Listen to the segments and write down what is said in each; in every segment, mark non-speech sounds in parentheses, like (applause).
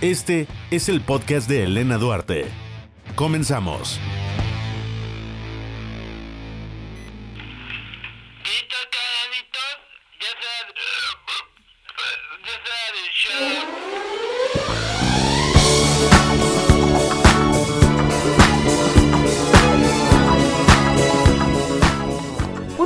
Este es el podcast de Elena Duarte. Comenzamos.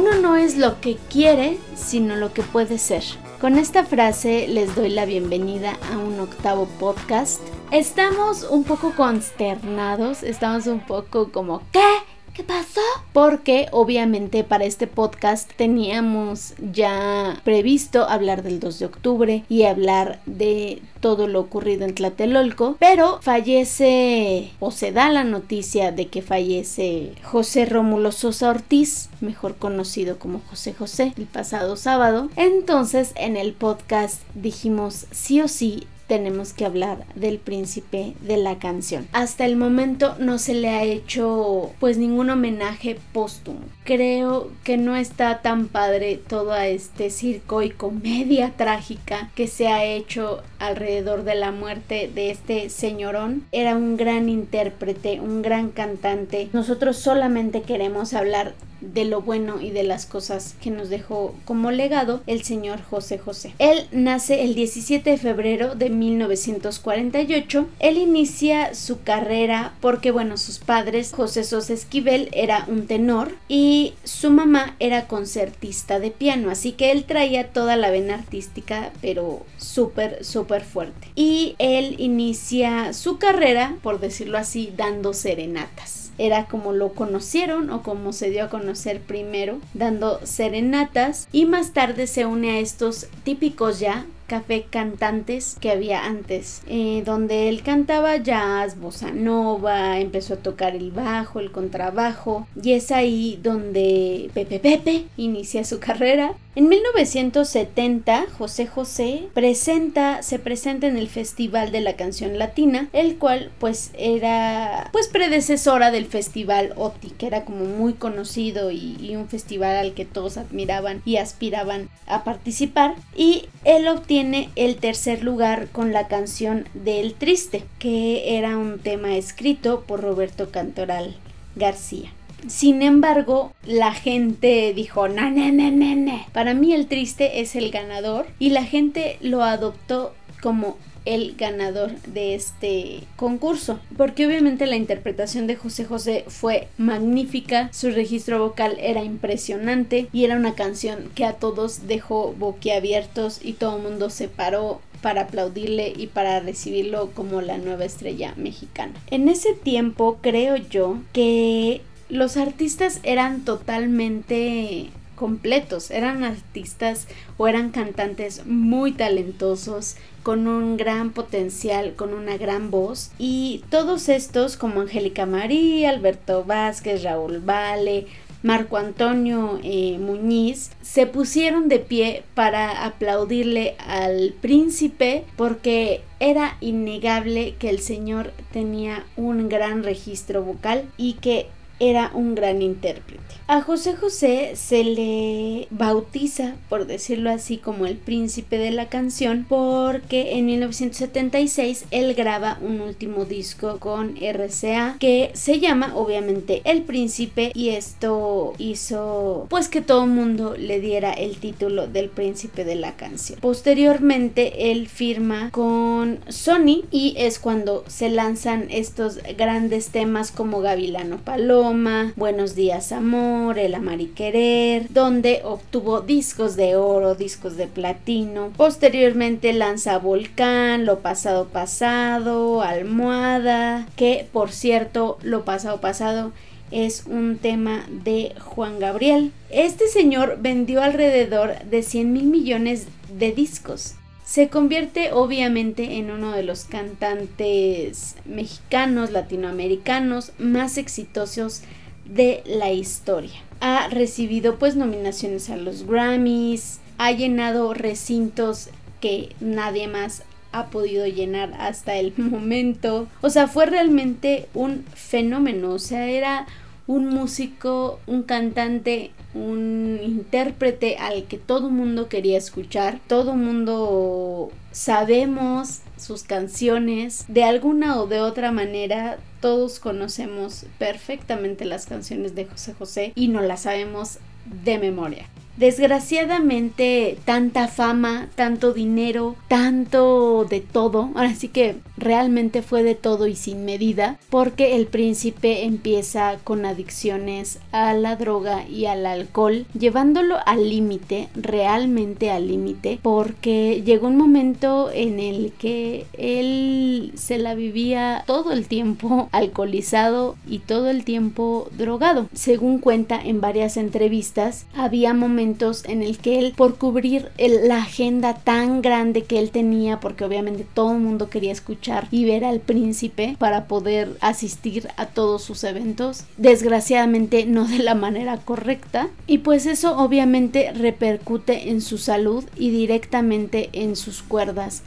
Uno no es lo que quiere, sino lo que puede ser. Con esta frase les doy la bienvenida a un octavo podcast. Estamos un poco consternados, estamos un poco como ¿qué? ¿Qué pasó? Porque obviamente para este podcast teníamos ya previsto hablar del 2 de octubre y hablar de todo lo ocurrido en Tlatelolco, pero fallece o se da la noticia de que fallece José Rómulo Sosa Ortiz, mejor conocido como José José, el pasado sábado. Entonces en el podcast dijimos sí o sí tenemos que hablar del príncipe de la canción. Hasta el momento no se le ha hecho pues ningún homenaje póstumo. Creo que no está tan padre todo este circo y comedia (laughs) trágica que se ha hecho alrededor de la muerte de este señorón. Era un gran intérprete, un gran cantante. Nosotros solamente queremos hablar de lo bueno y de las cosas que nos dejó como legado el señor José José. Él nace el 17 de febrero de 1948. Él inicia su carrera porque, bueno, sus padres, José Sosa Esquivel era un tenor y su mamá era concertista de piano, así que él traía toda la vena artística, pero súper, súper fuerte. Y él inicia su carrera, por decirlo así, dando serenatas era como lo conocieron o como se dio a conocer primero, dando serenatas y más tarde se une a estos típicos ya café cantantes que había antes, eh, donde él cantaba jazz, bossa nova, empezó a tocar el bajo, el contrabajo, y es ahí donde Pepe Pepe inicia su carrera. En 1970, José José presenta, se presenta en el Festival de la Canción Latina, el cual pues era pues predecesora del Festival OTI, que era como muy conocido y, un festival al que todos admiraban y aspiraban a participar. Y él obtiene el tercer lugar con la canción del Triste, que era un tema escrito por Roberto Cantoral García. Sin embargo, la gente dijo, na, na, na. Para mí el triste es el ganador y la gente lo adoptó como el ganador de este concurso porque obviamente la interpretación de José José fue magnífica su registro vocal era impresionante y era una canción que a todos dejó boquiabiertos y todo el mundo se paró para aplaudirle y para recibirlo como la nueva estrella mexicana. En ese tiempo creo yo que los artistas eran totalmente completos, eran artistas o eran cantantes muy talentosos, con un gran potencial, con una gran voz. Y todos estos como Angélica María, Alberto Vázquez, Raúl Vale, Marco Antonio eh, Muñiz se pusieron de pie para aplaudirle al príncipe porque era innegable que el señor tenía un gran registro vocal y que era un gran intérprete. A José José se le bautiza, por decirlo así, como el príncipe de la canción, porque en 1976 él graba un último disco con RCA que se llama obviamente El Príncipe y esto hizo pues que todo el mundo le diera el título del príncipe de la canción. Posteriormente él firma con Sony y es cuando se lanzan estos grandes temas como Gavilano Paloma, Buenos días amor, El amar y querer, donde obtuvo discos de oro, discos de platino. Posteriormente lanza Volcán, Lo pasado pasado, Almohada, que por cierto, Lo pasado pasado es un tema de Juan Gabriel. Este señor vendió alrededor de 100 mil millones de discos se convierte obviamente en uno de los cantantes mexicanos, latinoamericanos más exitosos de la historia. Ha recibido pues nominaciones a los Grammys, ha llenado recintos que nadie más ha podido llenar hasta el (laughs) momento. O sea, fue realmente un fenómeno, o sea, era un músico, un cantante, un intérprete al que todo mundo quería escuchar, todo mundo sabemos sus canciones, de alguna o de otra manera todos conocemos perfectamente las canciones de José José y no las sabemos de memoria. Desgraciadamente, tanta fama, tanto dinero, tanto de todo, así que realmente fue de todo y sin medida, porque el príncipe empieza con adicciones a la droga y al alcohol, llevándolo al límite, realmente al límite, porque llegó un momento en el que él se la vivía todo el tiempo alcoholizado y todo el tiempo drogado. Según cuenta en varias entrevistas, había momentos en el que él, por cubrir la agenda tan grande que él tenía, porque obviamente todo el mundo quería escuchar y ver al príncipe para poder asistir a todos sus eventos, desgraciadamente no de la manera correcta, y pues eso obviamente repercute en su salud y directamente en sus cuerdas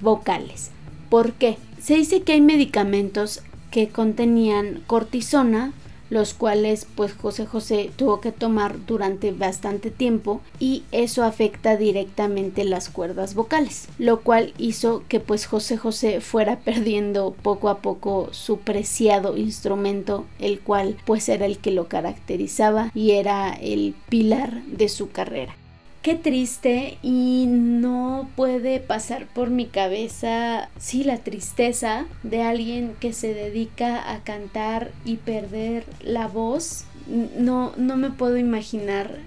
vocales. ¿Por qué? Se dice que hay medicamentos que contenían cortisona, los cuales pues José José tuvo que tomar durante bastante tiempo y eso afecta directamente las cuerdas vocales, lo cual hizo que pues José José fuera (laughs) perdiendo poco a poco su preciado instrumento, el cual pues era el que lo caracterizaba y era el pilar de su carrera qué triste y no puede pasar por mi cabeza, sí, la tristeza de alguien que se dedica a cantar y perder la voz. No, no me puedo imaginar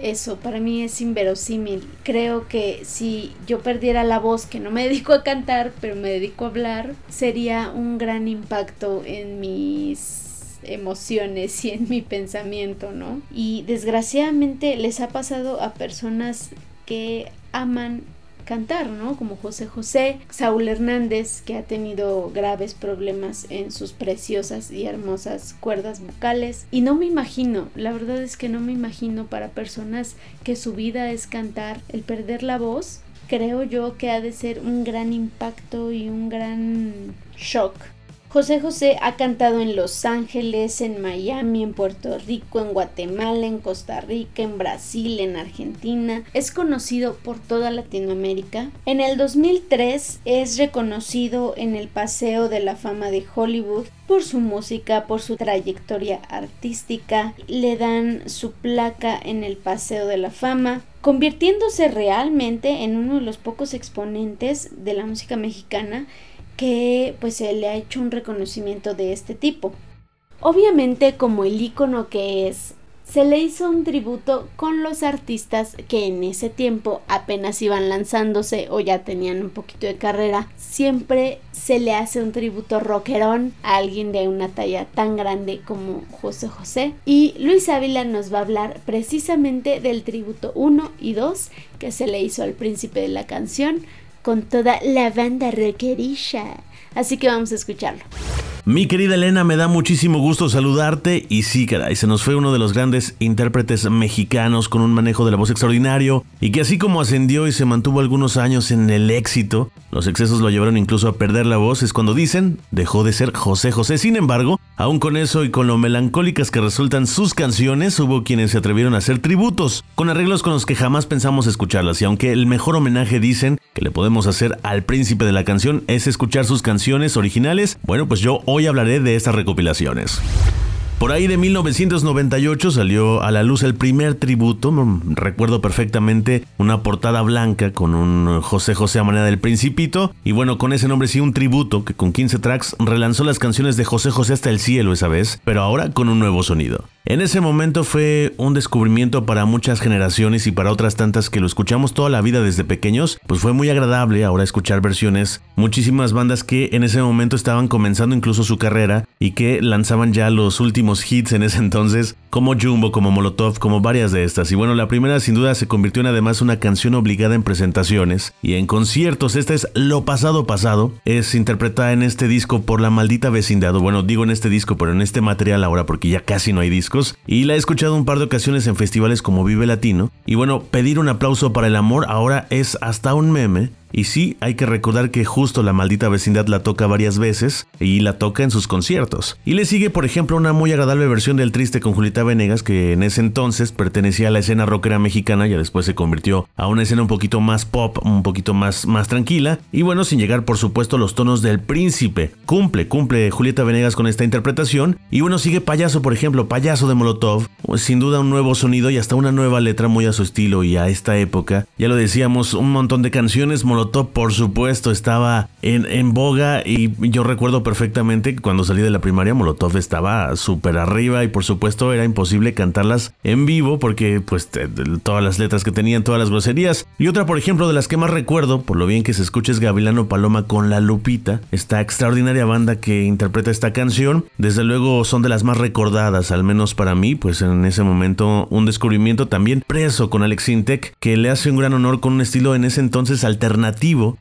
eso, para mí es inverosímil. Creo que si yo perdiera la voz, que no me (laughs) dedico a cantar, pero me dedico a hablar, sería un gran impacto en mis emociones y en mi pensamiento, ¿no? Y desgraciadamente les ha pasado a personas que aman cantar, ¿no? Como José José, Saúl Hernández, que ha tenido graves problemas en sus preciosas y hermosas cuerdas vocales. Y no me imagino, la verdad es que no me imagino para personas que su vida es cantar, el perder la voz, creo yo que ha de ser un gran impacto y un gran shock José José ha cantado en Los Ángeles, en Miami, en Puerto Rico, en Guatemala, en Costa Rica, en Brasil, en Argentina. Es conocido por toda Latinoamérica. En el 2003 es reconocido en el Paseo de la Fama de Hollywood por su música, por su trayectoria artística. Le dan su placa en el Paseo de la Fama convirtiéndose realmente en uno de los pocos exponentes de la música mexicana que pues se le ha hecho un reconocimiento de este tipo. Obviamente como el icono que es, se le hizo un tributo con los artistas que en ese tiempo apenas iban lanzándose o ya tenían un poquito de carrera. Siempre se le hace un tributo rockerón a alguien de una talla tan grande como José José. Y Luis Ávila nos va a hablar precisamente del tributo 1 y 2 que se le hizo al príncipe de la canción con toda la banda rockerilla. Así que vamos a escucharlo. Mi querida Elena, me da muchísimo gusto saludarte. Y sí, caray, se nos fue uno de los grandes intérpretes mexicanos con un manejo de la voz extraordinario y que así como ascendió y se mantuvo algunos años en el éxito, los excesos lo llevaron incluso a perder la voz, es cuando dicen, dejó de ser José José. Sin embargo, aún con eso y con lo melancólicas que resultan sus canciones, hubo quienes se atrevieron a hacer tributos, con arreglos con los que jamás pensamos escucharlas. Y aunque el mejor homenaje dicen que le podemos hacer al príncipe de la canción es escuchar sus canciones originales, bueno, pues yo hoy hablaré de estas recopilaciones. Por ahí de 1998 salió a la luz el primer tributo, recuerdo perfectamente una portada blanca con un José José a manera del Principito, y bueno, con ese nombre sí un tributo que con 15 tracks relanzó las canciones de José José hasta el cielo esa vez, pero ahora con un nuevo sonido. En ese momento fue un descubrimiento para muchas generaciones y para otras tantas que lo escuchamos toda la vida desde pequeños, pues fue muy agradable ahora escuchar versiones, muchísimas bandas que en ese momento estaban comenzando incluso su carrera y que lanzaban ya los últimos hits en ese entonces, como Jumbo, como Molotov, como varias de estas. Y bueno, la primera sin duda se convirtió en además una canción obligada en presentaciones y en conciertos. Esta es Lo Pasado Pasado, es interpretada en este disco por la maldita vecindad, bueno, digo en este disco, pero en este material ahora porque ya casi no hay disco y la he escuchado un par de ocasiones en festivales como Vive Latino. Y bueno, pedir un aplauso para el amor ahora es hasta un meme Y sí, hay que recordar que justo la maldita vecindad la toca varias veces y la toca en sus conciertos. Y le sigue, por ejemplo, una muy agradable versión del Triste con Julieta Venegas, que en ese entonces pertenecía a la escena rockera mexicana, y después se convirtió a una escena un poquito más pop, un poquito más, más tranquila. Y bueno, sin llegar, por supuesto, los tonos del príncipe. Cumple, cumple Julieta Venegas con esta interpretación. Y bueno, sigue Payaso, por ejemplo, Payaso de Molotov. Sin duda un nuevo sonido y hasta una nueva letra muy a su estilo y a esta época. Ya lo decíamos, un montón de canciones. Molotov, por supuesto, estaba en, en boga y yo recuerdo perfectamente que cuando salí de la primaria Molotov estaba súper arriba y por supuesto era imposible cantarlas en vivo porque pues todas las letras que tenían, todas las groserías. Y otra, por ejemplo, de las que más recuerdo, por lo bien que se escucha es Gavilano Paloma con La Lupita, esta extraordinaria banda que interpreta esta canción. Desde luego son de las más recordadas, al menos para mí, pues en ese momento un descubrimiento también preso con Alex Intec, que le hace un gran honor con un estilo en ese entonces alternativo,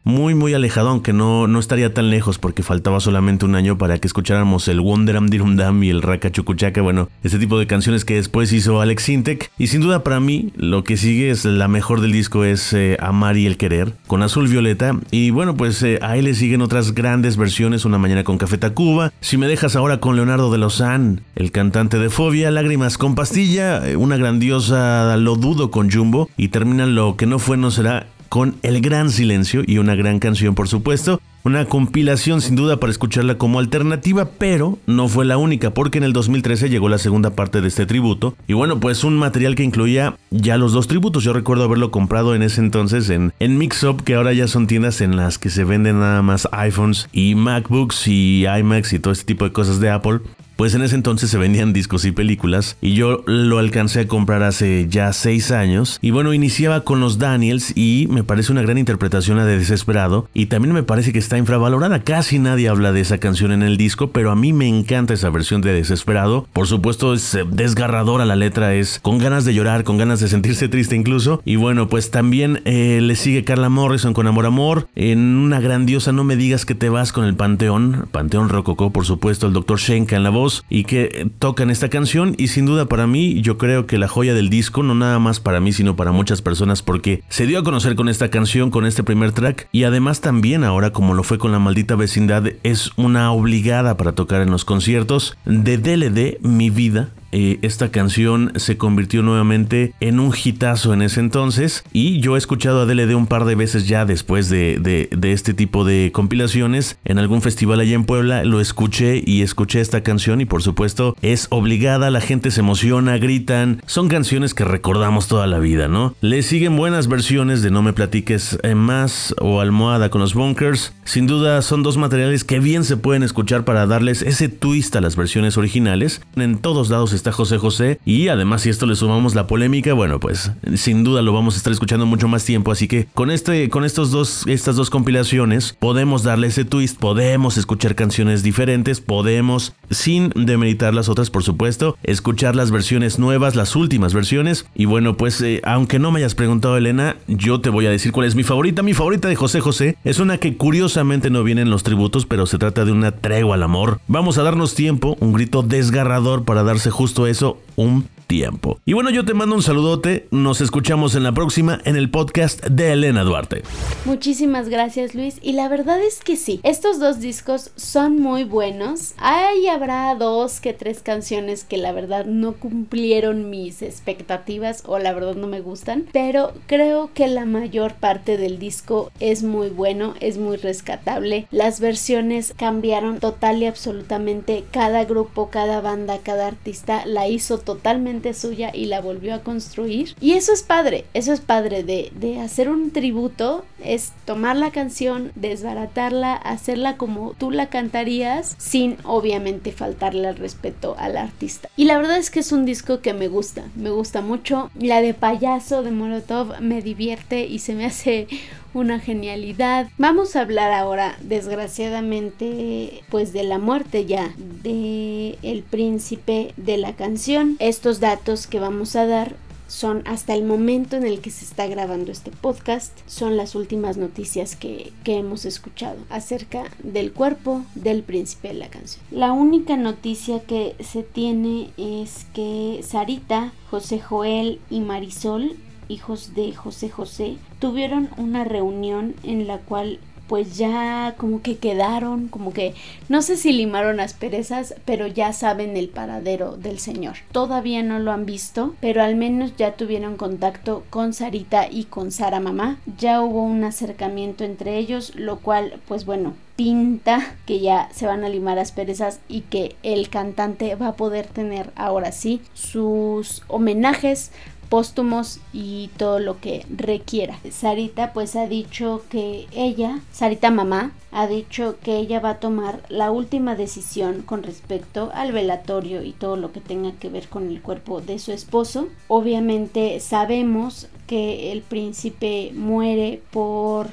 muy muy alejado, aunque no, no estaría tan lejos porque faltaba solamente un año para que escucháramos el Wonderam Dirum Dam y el Raka Chukuchaka, bueno, este tipo de canciones que después hizo Alex Intec. Y sin duda para mí, lo que sigue es la mejor del disco es eh, Amar y el Querer, con Azul Violeta. Y bueno, pues eh, ahí le siguen otras grandes versiones, Una Mañana con Café Tacuba, Si me dejas ahora con Leonardo de Lozán, el cantante de Fobia, Lágrimas con Pastilla, eh, una grandiosa Lo Dudo con Jumbo, y termina Lo que no fue no será con El Gran Silencio y una gran canción por supuesto. Una compilación sin duda para escucharla como alternativa, pero no fue la única porque en el 2013 llegó la segunda parte de este tributo. Y bueno, pues un material que incluía ya los dos tributos. Yo recuerdo haberlo comprado en ese entonces en, en Mixup, que ahora ya son tiendas en las que se venden nada más iPhones y MacBooks y iMacs y todo este tipo de cosas de Apple pues en ese entonces se vendían discos y películas y yo lo alcancé a comprar hace ya seis años. Y bueno iniciaba con los Daniels y me parece una gran interpretación la de Desesperado. Y también me parece que está infravalorada. Casi nadie habla de esa canción en el disco pero a mí me encanta esa versión de Desesperado. Por supuesto es eh, desgarradora la letra es con ganas de llorar con ganas de sentirse triste incluso. Y bueno pues también eh, le sigue Carla Morrison con Amor Amor. En una grandiosa No me digas que te vas con el Panteón Panteón Rococó por supuesto el Dr. Shenka en la voz y que tocan esta canción. Y sin duda para mí yo creo que la joya del disco, no nada más para mí sino para muchas personas porque se dio a conocer con esta canción, con este primer track. Y además también ahora como lo fue con la maldita vecindad es una obligada para tocar en los conciertos de DLD Mi Vida eh, esta canción se convirtió nuevamente en un hitazo en ese entonces. Y yo he escuchado a DLD un par de veces ya después de, de, este tipo de compilaciones. En algún festival allá en Puebla lo escuché y escuché esta canción y por supuesto es obligada, la gente se emociona, gritan, son canciones que recordamos toda la vida, ¿no? Le siguen buenas versiones de No me platiques más o Almohada con los Bunkers, sin duda son dos materiales que bien se pueden escuchar para darles ese twist a las versiones originales, en todos lados está José José. Y además, si esto le sumamos la polémica, bueno, pues sin duda lo vamos a estar escuchando mucho más tiempo. Así que con este, con estos dos, estas dos compilaciones, podemos darle ese twist, podemos escuchar canciones diferentes, podemos, sin demeritar las otras, por supuesto, escuchar las versiones nuevas, las últimas versiones. Y bueno, pues eh, aunque no me hayas preguntado, Elena, yo te voy a decir cuál es mi favorita. Mi favorita de José José es una que curiosamente no viene en los tributos, pero se trata de una tregua al amor. Vamos a darnos tiempo, un grito desgarrador para darse justo eso un tiempo. Y bueno, yo te mando un saludote, nos escuchamos en la próxima en el podcast de Elena Duarte. Muchísimas gracias Luis y la verdad es que sí, estos dos discos son muy buenos. Ahí habrá dos que tres canciones que la verdad no cumplieron mis expectativas o la verdad no me gustan, pero creo que la mayor parte del disco es muy bueno, es muy rescatable. Las versiones cambiaron total y absolutamente cada grupo, cada banda, cada artista la hizo totalmente suya y la volvió a construir. Y eso es padre, eso es padre de, de hacer un tributo, es tomar la canción, desbaratarla, hacerla como tú la cantarías, sin obviamente faltarle al respeto al artista. Y la verdad es que es un disco que me gusta, me gusta mucho. La de payaso de Molotov me divierte y se me hace una genialidad. Vamos a hablar ahora, desgraciadamente, pues de la muerte ya de el príncipe de la canción. Estos datos que vamos a dar son hasta el momento en el que se está grabando este podcast, son las últimas noticias que, que, hemos escuchado acerca del cuerpo del príncipe de la canción. La única noticia que se tiene es que Sarita, José Joel y Marisol hijos de José José, tuvieron una reunión en la cual pues ya como que quedaron, como que no sé si limaron las perezas, pero ya saben el paradero del señor. Todavía no lo han visto, pero al menos ya tuvieron contacto con Sarita y con Sara mamá. Ya hubo un acercamiento entre ellos, lo cual pues bueno, pinta que ya se van a limar las perezas y que el cantante va a poder tener ahora sí sus homenajes póstumos y todo lo que requiera. Sarita pues ha dicho que ella, Sarita mamá, ha dicho que ella va a tomar la última decisión con respecto al velatorio y todo lo que tenga que ver con el cuerpo de su esposo. Obviamente sabemos que el príncipe muere por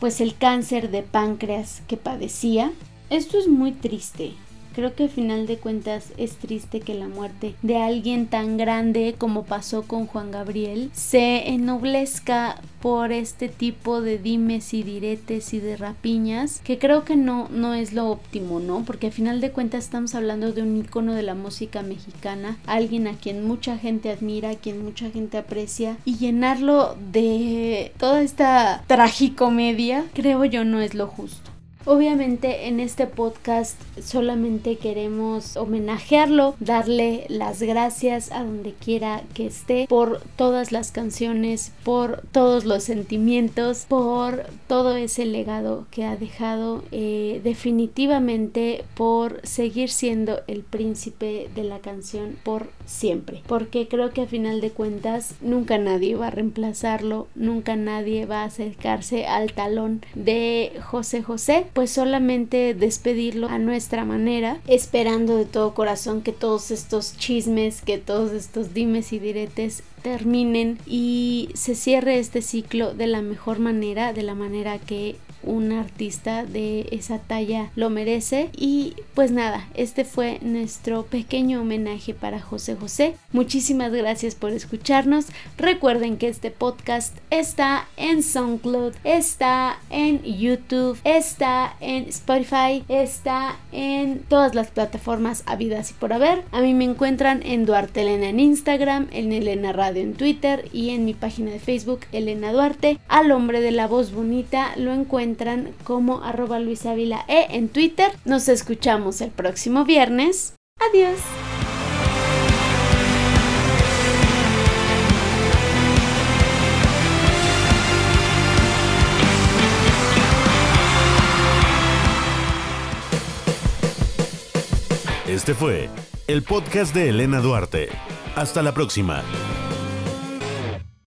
pues el cáncer de páncreas que padecía. Esto es muy triste, Creo que al final de cuentas es triste que la muerte de alguien tan grande como pasó con Juan Gabriel se ennoblezca por este tipo de dimes y diretes y de rapiñas que creo que no, no es lo óptimo, ¿no? Porque al final de cuentas estamos hablando de un icono de la música mexicana, alguien a quien mucha gente admira, a quien mucha gente aprecia y llenarlo de toda esta tragicomedia creo yo no es lo justo. Obviamente en este podcast solamente queremos homenajearlo, darle las gracias a donde quiera que esté por todas las canciones, por todos los sentimientos, por todo ese legado que ha dejado eh, definitivamente por seguir siendo el príncipe de la canción por siempre. Porque creo que a final de cuentas nunca nadie va a reemplazarlo, nunca nadie va a acercarse al talón de José José pues solamente despedirlo a nuestra manera, esperando de todo corazón que todos estos chismes, que todos estos dimes y diretes terminen y se cierre este ciclo de la mejor manera, de la manera que un artista de esa talla lo merece. Y pues nada, este fue nuestro pequeño homenaje para José José. Muchísimas gracias por escucharnos. Recuerden que este podcast está en SoundCloud, está en YouTube, está en Spotify, está en todas las plataformas habidas y por haber. A mí me encuentran en Duarte Elena en Instagram, en Elena Radio en Twitter y en mi página de Facebook Elena Duarte. Al hombre de la voz bonita lo encuentran como arroba Luis Ávila E en Twitter. Nos escuchamos el próximo viernes. Adiós. Este fue el podcast de Elena Duarte. Hasta la próxima.